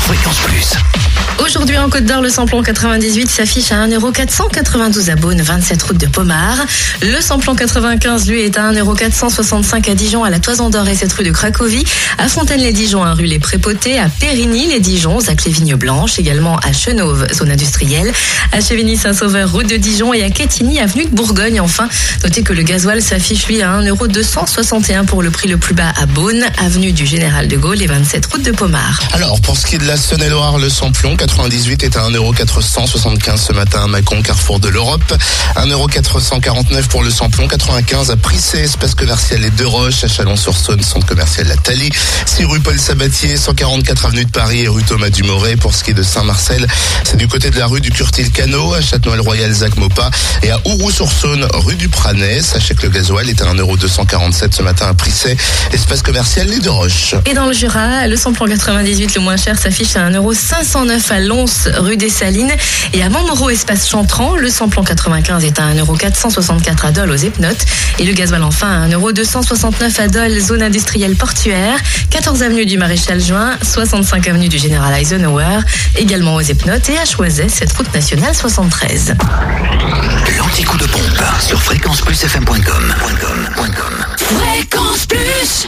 Fréquence Plus. Aujourd'hui en Côte d'Or, le samplon 98 s'affiche à 1,492€ à Beaune, 27 route de Pomard. Le samplon 95, lui, est à 1,465€ à Dijon, à la Toison d'Or et 7 rue de Cracovie. À Fontaine-les-Dijon, à rue Les Prépotés. À Périgny-les-Dijon, à Clévigne-Blanche. Également à Chenauve, zone industrielle. À Chevigny-Saint-Sauveur, route de Dijon. Et à Quetigny, avenue de Bourgogne. Enfin, notez que le gasoil s'affiche, lui, à 1,261€ pour le prix le plus bas à Beaune, avenue du Général de Gaulle et 27 route de Pomard. Alors, pour ce qui est de la Saône-et-Loire, le samplon 98 est à 1,475€ ce matin à Mâcon, carrefour de l'Europe. 1,449€ pour le samplon, 95 à Prissé, espace commercial Les Deux Roches, à Chalon-sur-Saône, centre commercial La Thalie, 6 rue Paul Sabatier, 144 avenue de Paris et rue Thomas Dumoré. Pour ce qui est de Saint-Marcel, c'est du côté de la rue du Curtil-Cano, à Châtenois-le-Royal, Zac Mopa et à Ouroux-sur-Saône, rue du Pranais. Sachez que le gasoil est à 1,247€ ce matin à Prissé, espace commercial Les Deux Roches. Et dans le Jura, le samplon 98 le moins cher s'affiche à 1,509€ à Lons, rue des Salines. Et à Montmoreau, espace Chantran, le samplon 95 est à 1,464€ à Dole aux Epnotes. Et le gasoil enfin à 1,269€ à Dole, zone industrielle portuaire. 14 avenue du Maréchal Juin, 65 avenue du Général Eisenhower, également aux Epnotes et à Choiset, cette route nationale 73. L'anti-coup de pompe sur.